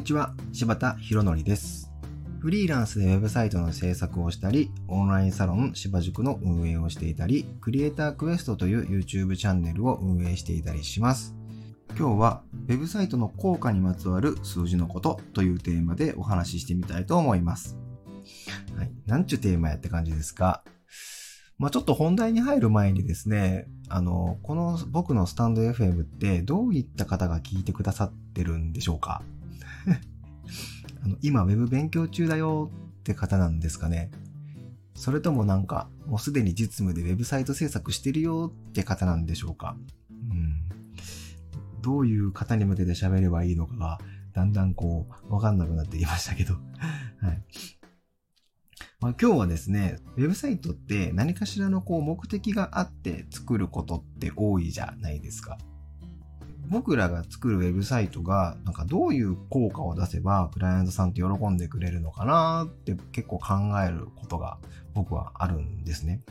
にちは、柴田博則です。フリーランスでウェブサイトの制作をしたり、オンラインサロン柴塾の運営をしていたり、クリエイタークエストという YouTube チャンネルを運営していたりします。今日は、ウェブサイトの効果にまつわる数字のことというテーマでお話ししてみたいと思います。はい。なんちゅうテーマやって感じですか？まあちょっと本題に入る前にですね、あの、この僕のスタンド FM ってどういった方が聞いてくださってるんでしょうか？あの今、ウェブ勉強中だよって方なんですかねそれともなんか、もうすでに実務でウェブサイト制作してるよって方なんでしょうかうん。どういう方に向けて喋ればいいのかが、だんだんこう、わかんなくなってきましたけど。はい。まあ、今日はですね、ウェブサイトって何かしらのこう目的があって作ることって多いじゃないですか。僕らが作るウェブサイトがなんかどういう効果を出せばクライアントさんって喜んでくれるのかなって結構考えることが僕はあるんですね。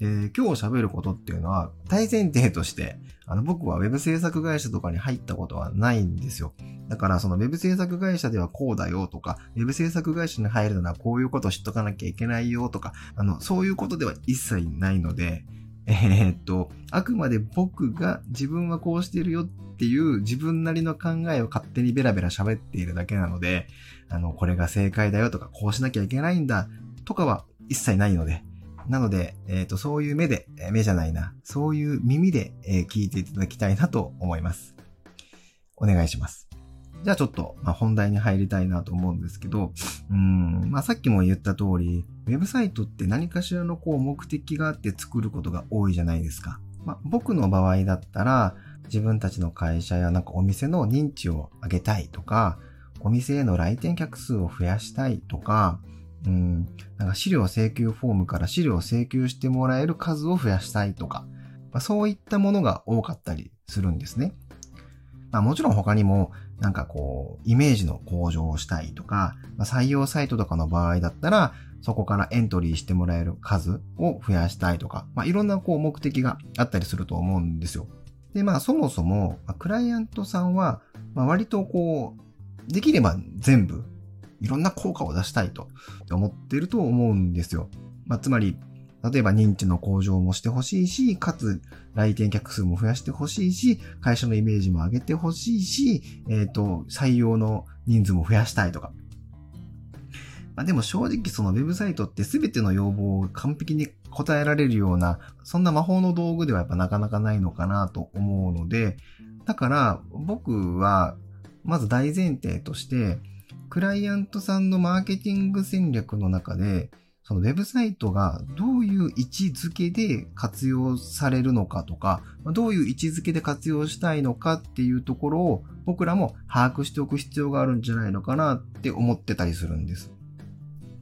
えー今日喋ることっていうのは大前提としてあの僕はウェブ制作会社とかに入ったことはないんですよ。だからそのウェブ制作会社ではこうだよとか、ウェブ制作会社に入るならこういうことを知っとかなきゃいけないよとか、あの、そういうことでは一切ないので、えーっと、あくまで僕が自分はこうしてるよっていう自分なりの考えを勝手にベラベラ喋っているだけなので、あの、これが正解だよとか、こうしなきゃいけないんだとかは一切ないので、なので、えーと、そういう目で、目じゃないな、そういう耳で、えー聞いていただきたいなと思います。お願いします。じゃあちょっと、まあ、本題に入りたいなと思うんですけど、うん、まあ、さっきも言った通り、ウェブサイトって何かしらのこう目的があって作ることが多いじゃないですか。まあ、僕の場合だったら、自分たちの会社やなんかお店の認知を上げたいとか、お店への来店客数を増やしたいとか、うん、なんか資料請求フォームから資料請求してもらえる数を増やしたいとか、まあ、そういったものが多かったりするんですね。まあもちろん他にも、なんかこう、イメージの向上をしたいとか、まあ、採用サイトとかの場合だったら、そこからエントリーしてもらえる数を増やしたいとか、まあいろんなこう目的があったりすると思うんですよ。で、まあそもそも、クライアントさんは、まあ割とこう、できれば全部、いろんな効果を出したいと思ってると思うんですよ。まあつまり、例えば認知の向上もしてほしいし、かつ来店客数も増やしてほしいし、会社のイメージも上げてほしいし、えっ、と、採用の人数も増やしたいとか。まあ、でも正直そのウェブサイトって全ての要望を完璧に答えられるような、そんな魔法の道具ではやっぱなかなかないのかなと思うので、だから僕はまず大前提として、クライアントさんのマーケティング戦略の中で、そのウェブサイトがどういう位置づけで活用されるのかとか、どういう位置づけで活用したいのかっていうところを僕らも把握しておく必要があるんじゃないのかなって思ってたりするんです。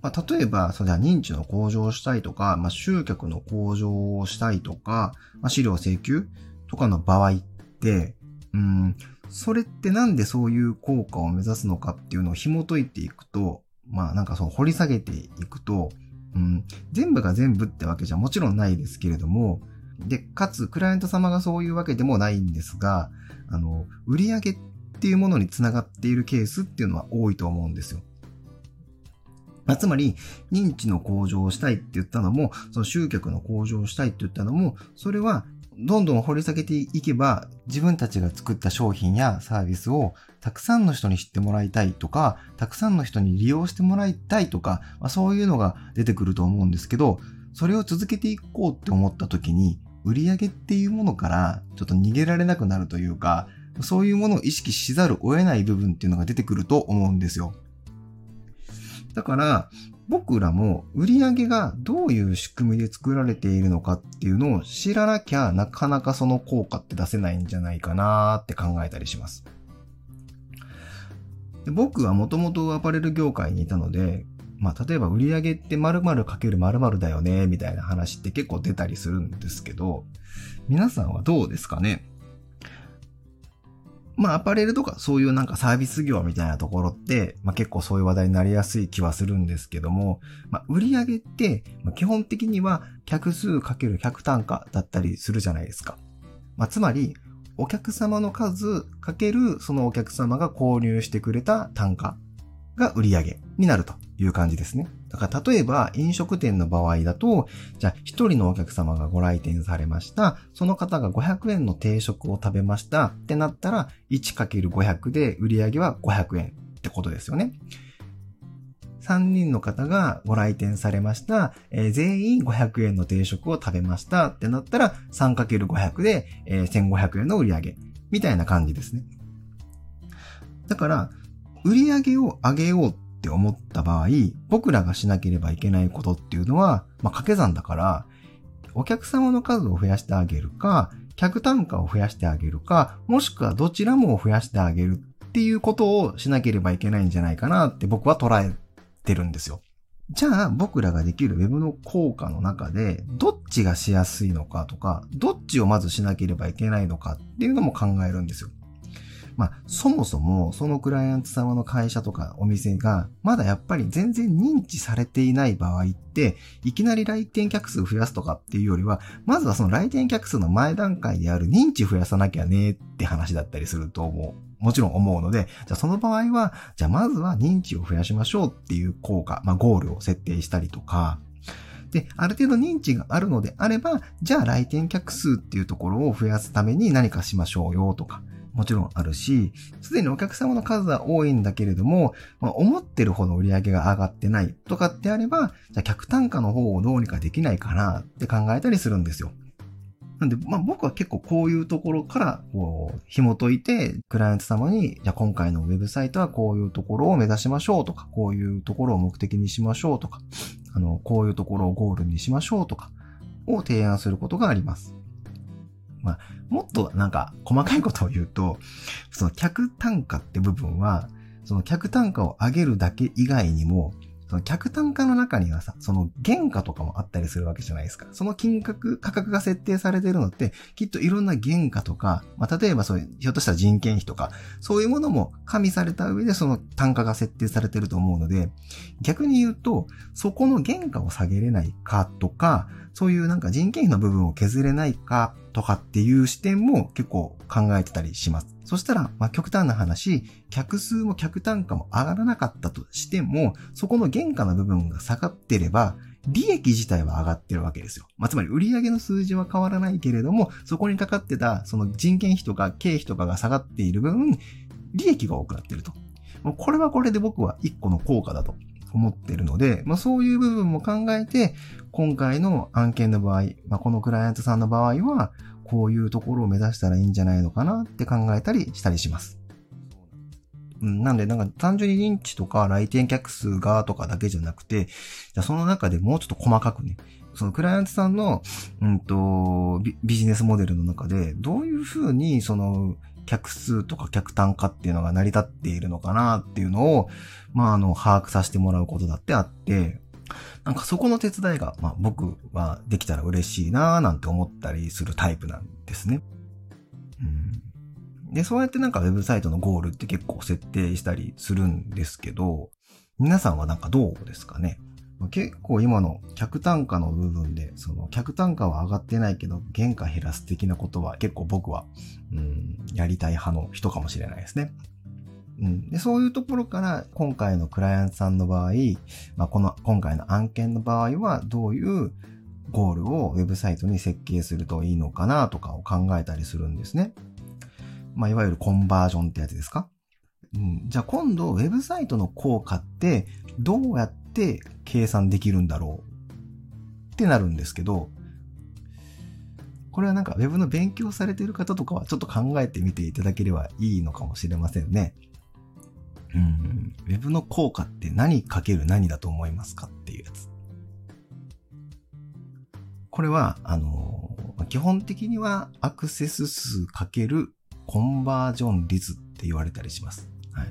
まあ、例えば、それは認知の向上をしたいとか、まあ、集客の向上をしたいとか、まあ、資料請求とかの場合って、うん、それってなんでそういう効果を目指すのかっていうのを紐解いていくと、まあなんかそう掘り下げていくと、うん、全部が全部ってわけじゃもちろんないですけれども、で、かつ、クライアント様がそういうわけでもないんですが、あの、売上っていうものにつながっているケースっていうのは多いと思うんですよ。まあ、つまり、認知の向上をしたいって言ったのも、その集客の向上をしたいって言ったのも、それは、どんどん掘り下げていけば、自分たちが作った商品やサービスをたくさんの人に知ってもらいたいとか、たくさんの人に利用してもらいたいとか、まあ、そういうのが出てくると思うんですけど、それを続けていこうって思った時に、売り上げっていうものからちょっと逃げられなくなるというか、そういうものを意識しざるを得ない部分っていうのが出てくると思うんですよ。だから、僕らも売り上げがどういう仕組みで作られているのかっていうのを知らなきゃなかなかその効果って出せないんじゃないかなって考えたりします。で僕はもともとアパレル業界にいたので、まあ例えば売り上げって〇〇かける〇〇だよねみたいな話って結構出たりするんですけど、皆さんはどうですかね？まあ、アパレルとかそういうなんかサービス業みたいなところって、まあ結構そういう話題になりやすい気はするんですけども、まあ、売上って、ま、基本的には客数かける客単価だったりするじゃないですか。まあ、つまり、お客様の数かけるそのお客様が購入してくれた単価が売上になるという感じですね。だから例えば飲食店の場合だと、じゃあ一人のお客様がご来店されました。その方が500円の定食を食べましたってなったら 1×500 で売り上げは500円ってことですよね。3人の方がご来店されました。えー、全員500円の定食を食べましたってなったら 3×500 で、えー、1500円の売り上げみたいな感じですね。だから、売り上げを上げようって思った場合、僕らがしなければいけないことっていうのは、まあ、掛け算だから、お客様の数を増やしてあげるか、客単価を増やしてあげるか、もしくはどちらも増やしてあげるっていうことをしなければいけないんじゃないかなって僕は捉えてるんですよ。じゃあ僕らができる Web の効果の中で、どっちがしやすいのかとか、どっちをまずしなければいけないのかっていうのも考えるんですよ。まあ、そもそもそのクライアント様の会社とかお店がまだやっぱり全然認知されていない場合って、いきなり来店客数増やすとかっていうよりは、まずはその来店客数の前段階である認知増やさなきゃねって話だったりすると思う。もちろん思うので、じゃあその場合は、じゃあまずは認知を増やしましょうっていう効果、まあゴールを設定したりとか、で、ある程度認知があるのであれば、じゃあ来店客数っていうところを増やすために何かしましょうよとか、もちろんあるし、すでにお客様の数は多いんだけれども、まあ、思ってるほど売り上げが上がってないとかってあれば、じゃあ客単価の方をどうにかできないかなって考えたりするんですよ。なんで、まあ僕は結構こういうところから、こう、紐解いて、クライアント様に、じゃあ今回のウェブサイトはこういうところを目指しましょうとか、こういうところを目的にしましょうとか、あの、こういうところをゴールにしましょうとか、を提案することがあります。まあ、もっとなんか細かいことを言うと、その客単価って部分は、その客単価を上げるだけ以外にも、その客単価の中にはさ、その原価とかもあったりするわけじゃないですか。その金額、価格が設定されてるのって、きっといろんな原価とか、まあ、例えばそういう、ひょっとしたら人件費とか、そういうものも加味された上でその単価が設定されてると思うので、逆に言うと、そこの原価を下げれないかとか、そういうなんか人件費の部分を削れないかとかっていう視点も結構考えてたりします。そしたら、まあ、極端な話、客数も客単価も上がらなかったとしても、そこの原価の部分が下がってれば、利益自体は上がってるわけですよ。まあ、つまり売上の数字は変わらないけれども、そこにかかってたその人件費とか経費とかが下がっている分、利益が多くなってると。これはこれで僕は一個の効果だと思ってるので、まあ、そういう部分も考えて、今回の案件の場合、まあ、このクライアントさんの場合は、こういうところを目指したらいいんじゃないのかなって考えたりしたりします。うん、なんで、なんか単純に認知とか来店客数がとかだけじゃなくて、じゃその中でもうちょっと細かくね、そのクライアントさんの、うんと、ビジネスモデルの中で、どういうふうにその客数とか客単価っていうのが成り立っているのかなっていうのを、まあ、あの、把握させてもらうことだってあって、なんかそこの手伝いが、まあ僕はできたら嬉しいなーなんて思ったりするタイプなんですね。うん、で、そうやってなんかウェブサイトのゴールって結構設定したりするんですけど、皆さんはなんかどうですかね？結構今の客単価の部分で、その客単価は上がってないけど、原価減らす的なことは結構僕は、うん、やりたい派の人かもしれないですね。うん、でそういうところから今回のクライアントさんの場合、まあ、この今回の案件の場合はどういうゴールをウェブサイトに設計するといいのかなとかを考えたりするんですね。まあ、いわゆるコンバージョンってやつですか？うん、じゃあ今度ウェブサイトの効果ってどうやって計算できるんだろうってなるんですけど、これはなんか Web の勉強されてる方とかはちょっと考えてみていただければいいのかもしれませんね。うん、ウェブの効果って何かける何だと思いますかっていうやつ。これは、あの、基本的にはアクセス数かけるコンバージョン率って言われたりします。はい。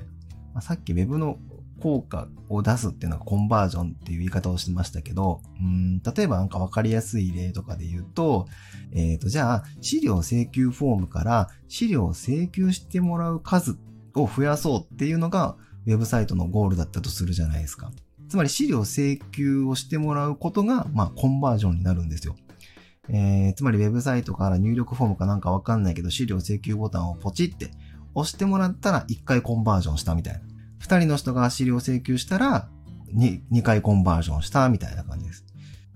まあ、さっき Web の効果を出すっていうのはコンバージョンっていう言い方をしてましたけど、うん例えばなんかわかりやすい例とかで言うと、えっ、ー、と、じゃあ、資料請求フォームから資料を請求してもらう数を増やそうっていうのが、ウェブサイトのゴールだったとするじゃないですか。つまり資料請求をしてもらうことが、まあ、コンバージョンになるんですよ。えー、つまりウェブサイトから入力フォームかなんかわかんないけど、資料請求ボタンをポチって押してもらったら1回コンバージョンしたみたいな。2人の人が資料請求したら 2, 2回コンバージョンしたみたいな感じです。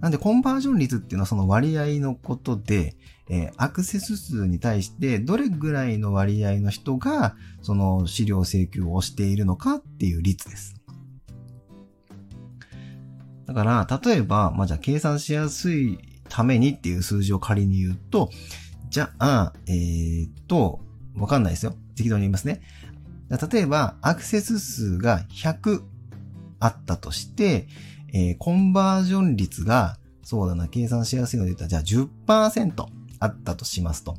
なんでコンバージョン率っていうのはその割合のことで、えー、アクセス数に対してどれぐらいの割合の人がその資料請求をしているのかっていう率です。だから、例えば、まあ、じゃあ計算しやすいためにっていう数字を仮に言うと、じゃあ、えー、っと、わかんないですよ。適当に言いますね。例えば、アクセス数が100あったとして、えー、コンバージョン率が、そうだな、計算しやすいので言ったら、じゃあ10%あったとしますと。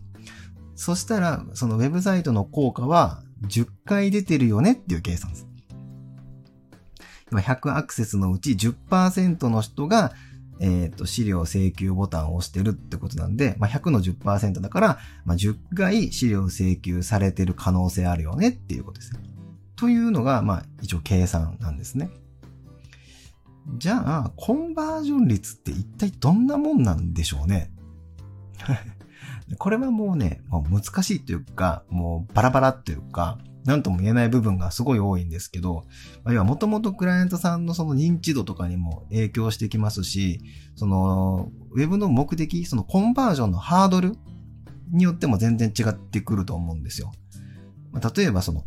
そしたら、そのウェブサイトの効果は10回出てるよねっていう計算です。100アクセスのうち10%の人が、えっ、ー、と、資料請求ボタンを押してるってことなんで、まあ、100の10%だから、まあ、10回資料請求されてる可能性あるよねっていうことですね。というのが、まあ、一応計算なんですね。じゃあ、コンバージョン率って一体どんなもんなんでしょうね？これはもうね、もう難しいというか、もうバラバラっていうか、なんとも言えない部分がすごい多いんですけど、まあ、要はもともとクライアントさんのその認知度とかにも影響してきますし、その、ウェブの目的、そのコンバージョンのハードルによっても全然違ってくると思うんですよ。まあ、例えばその、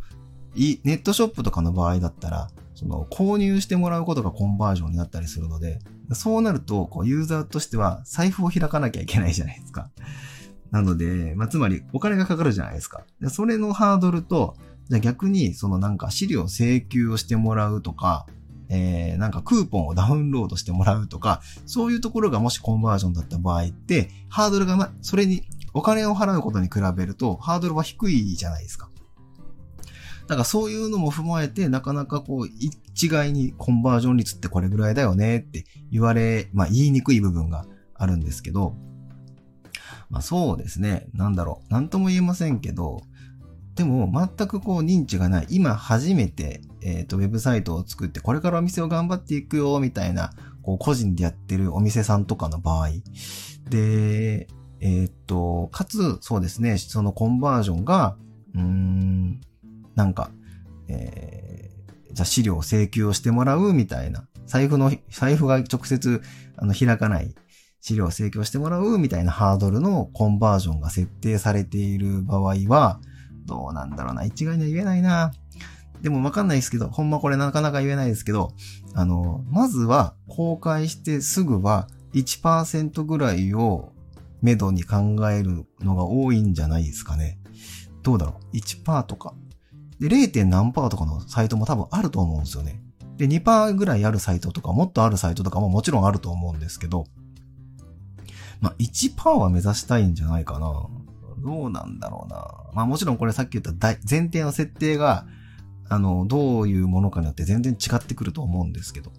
ネットショップとかの場合だったら、その購入してもらうことがコンバージョンになったりするので、そうなると、こうユーザーとしては財布を開かなきゃいけないじゃないですか。なので、まあ、つまりお金がかかるじゃないですか。でそれのハードルと、じゃあ逆に、そのなんか資料請求をしてもらうとか、えー、なんかクーポンをダウンロードしてもらうとか、そういうところがもしコンバージョンだった場合って、ハードルがま、それに、お金を払うことに比べると、ハードルは低いじゃないですか。だからそういうのも踏まえて、なかなかこう、一概にコンバージョン率ってこれぐらいだよねって言われ、まあ言いにくい部分があるんですけど、まあそうですね。なんだろう。なんとも言えませんけど、でも全くこう認知がない。今初めて、えっ、ー、と、ウェブサイトを作って、これからお店を頑張っていくよ、みたいな、こう個人でやってるお店さんとかの場合。で、えっ、と、かつ、そうですね、そのコンバージョンが、うーん、なんか、えー、じゃあ資料を請求をしてもらうみたいな。財布の、財布が直接、あの、開かない資料を請求してもらうみたいなハードルのコンバージョンが設定されている場合は、どうなんだろうな。一概には言えないな。でもわかんないですけど、ほんまこれなかなか言えないですけど、あの、まずは公開してすぐは1%ぐらいをめどに考えるのが多いんじゃないですかね。どうだろう ?1% とか。で、0. 何パーとかのサイトも多分あると思うんですよね。で、2%ぐらいあるサイトとか、もっとあるサイトとかももちろんあると思うんですけど、まあ、1%は目指したいんじゃないかな。どうなんだろうな。まあもちろんこれさっき言った前提の設定が、あの、どういうものかによって全然違ってくると思うんですけど。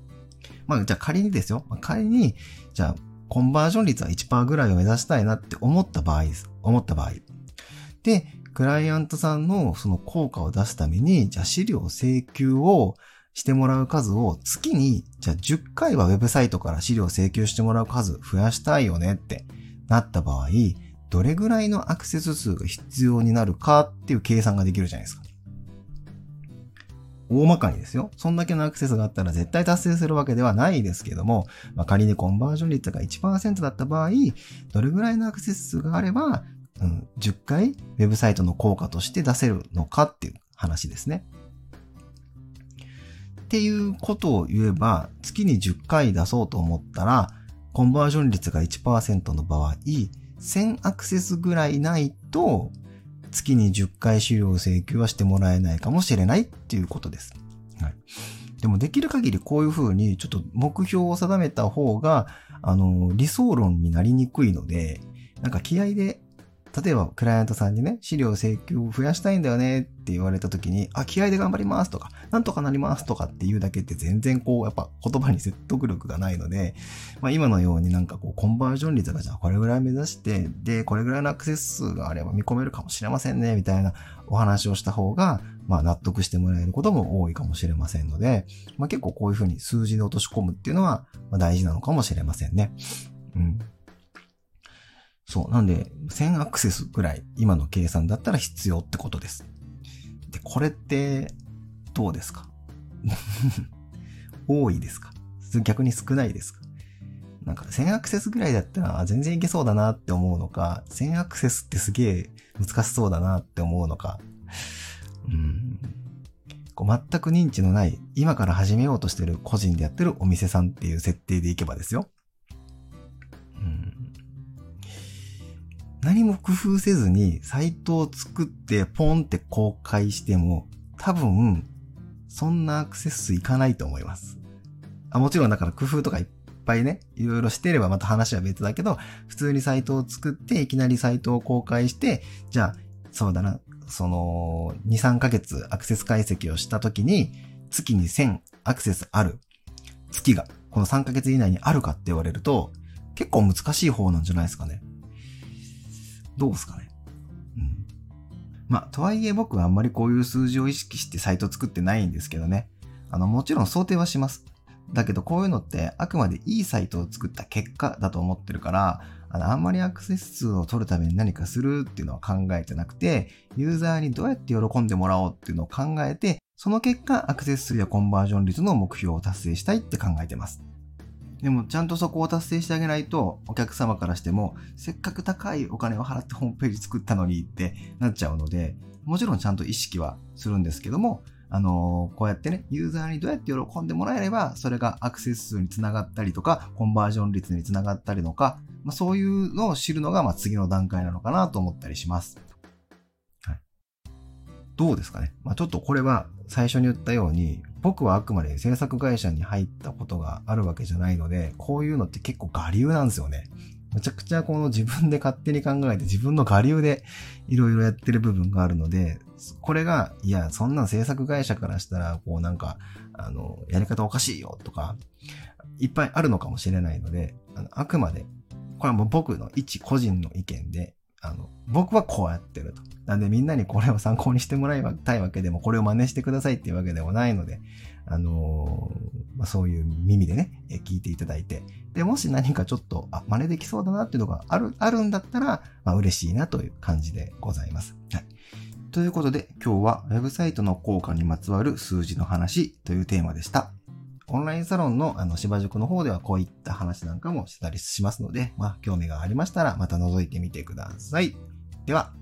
まあじゃあ仮にですよ。まあ、仮に、じゃあコンバージョン率は1%ぐらいを目指したいなって思った場合です。思った場合。で、クライアントさんのその効果を出すために、じゃあ資料請求をしてもらう数を月に、じゃあ10回はウェブサイトから資料請求してもらう数増やしたいよねってなった場合、どれぐらいのアクセス数が必要になるかっていう計算ができるじゃないですか。大まかにですよ。そんだけのアクセスがあったら絶対達成するわけではないですけども、まあ、仮にコンバージョン率が1%だった場合、どれぐらいのアクセス数があれば、うん、10回ウェブサイトの効果として出せるのかっていう話ですね。っていうことを言えば、月に10回出そうと思ったら、コンバージョン率が1%の場合、1000アクセスぐらいないと、月に10回資料請求はしてもらえないかもしれないっていうことです。はい。でもできる限りこういうふうにちょっと目標を定めた方が、あの、理想論になりにくいので、なんか気合で例えば、クライアントさんにね、資料請求を増やしたいんだよねって言われた時に、あ、気合で頑張りますとか、なんとかなりますとかっていうだけって全然こう、やっぱ言葉に説得力がないので、まあ今のようになんかこう、コンバージョン率がじゃあこれぐらい目指して、で、これぐらいのアクセス数があれば見込めるかもしれませんね、みたいなお話をした方が、まあ納得してもらえることも多いかもしれませんので、まあ結構こういうふうに数字で落とし込むっていうのは、大事なのかもしれませんね。うん。そう。なんで、1000アクセスぐらい今の計算だったら必要ってことです。で、これって、どうですか？多いですか？逆に少ないですか？なんか1000アクセスぐらいだったら全然いけそうだなって思うのか、1000アクセスってすげえ難しそうだなって思うのか、うん。こう全く認知のない、今から始めようとしてる個人でやってるお店さんっていう設定でいけばですよ。何も工夫せずにサイトを作ってポンって公開しても多分そんなアクセス数いかないと思います。あもちろんだから工夫とかいっぱいね、いろいろしてればまた話は別だけど、普通にサイトを作っていきなりサイトを公開して、じゃあ、そうだな、その、2、3ヶ月アクセス解析をした時に、月に1000アクセスある月が、この3ヶ月以内にあるかって言われると、結構難しい方なんじゃないですかね。どうですかね。うん。まあ、とはいえ僕はあんまりこういう数字を意識してサイト作ってないんですけどね。あの、もちろん想定はします。だけどこういうのってあくまでいいサイトを作った結果だと思ってるから、あの、あんまりアクセス数を取るために何かするっていうのは考えてなくて、ユーザーにどうやって喜んでもらおうっていうのを考えて、その結果、アクセス数やコンバージョン率の目標を達成したいって考えてます。でも、ちゃんとそこを達成してあげないと、お客様からしても、せっかく高いお金を払ってホームページ作ったのにってなっちゃうので、もちろんちゃんと意識はするんですけども、あのー、こうやってね、ユーザーにどうやって喜んでもらえれば、それがアクセス数につながったりとか、コンバージョン率につながったりとか、まあ、そういうのを知るのが、まあ、次の段階なのかなと思ったりします。はい。どうですかね。まあ、ちょっとこれは最初に言ったように、僕はあくまで制作会社に入ったことがあるわけじゃないので、こういうのって結構我流なんですよね。めちゃくちゃこの自分で勝手に考えて自分の我流でいろいろやってる部分があるので、これが、いや、そんな制作会社からしたら、こうなんか、あの、やり方おかしいよとか、いっぱいあるのかもしれないので、あのあくまで、これはもう僕の一個人の意見で、あの、僕はこうやってると。なんでみんなにこれを参考にしてもらいたいわけでも、これを真似してくださいっていうわけでもないので、あのー、まあ、そういう耳でね、聞いていただいて、で、もし何かちょっと、あ、真似できそうだなっていうのがある、あるんだったら、まあ、嬉しいなという感じでございます。はい。ということで、今日はウェブサイトの効果にまつわる数字の話というテーマでした。オンラインサロンのあの芝塾の方ではこういった話なんかもしたりしますので、まあ、興味がありましたらまた覗いてみてください。では、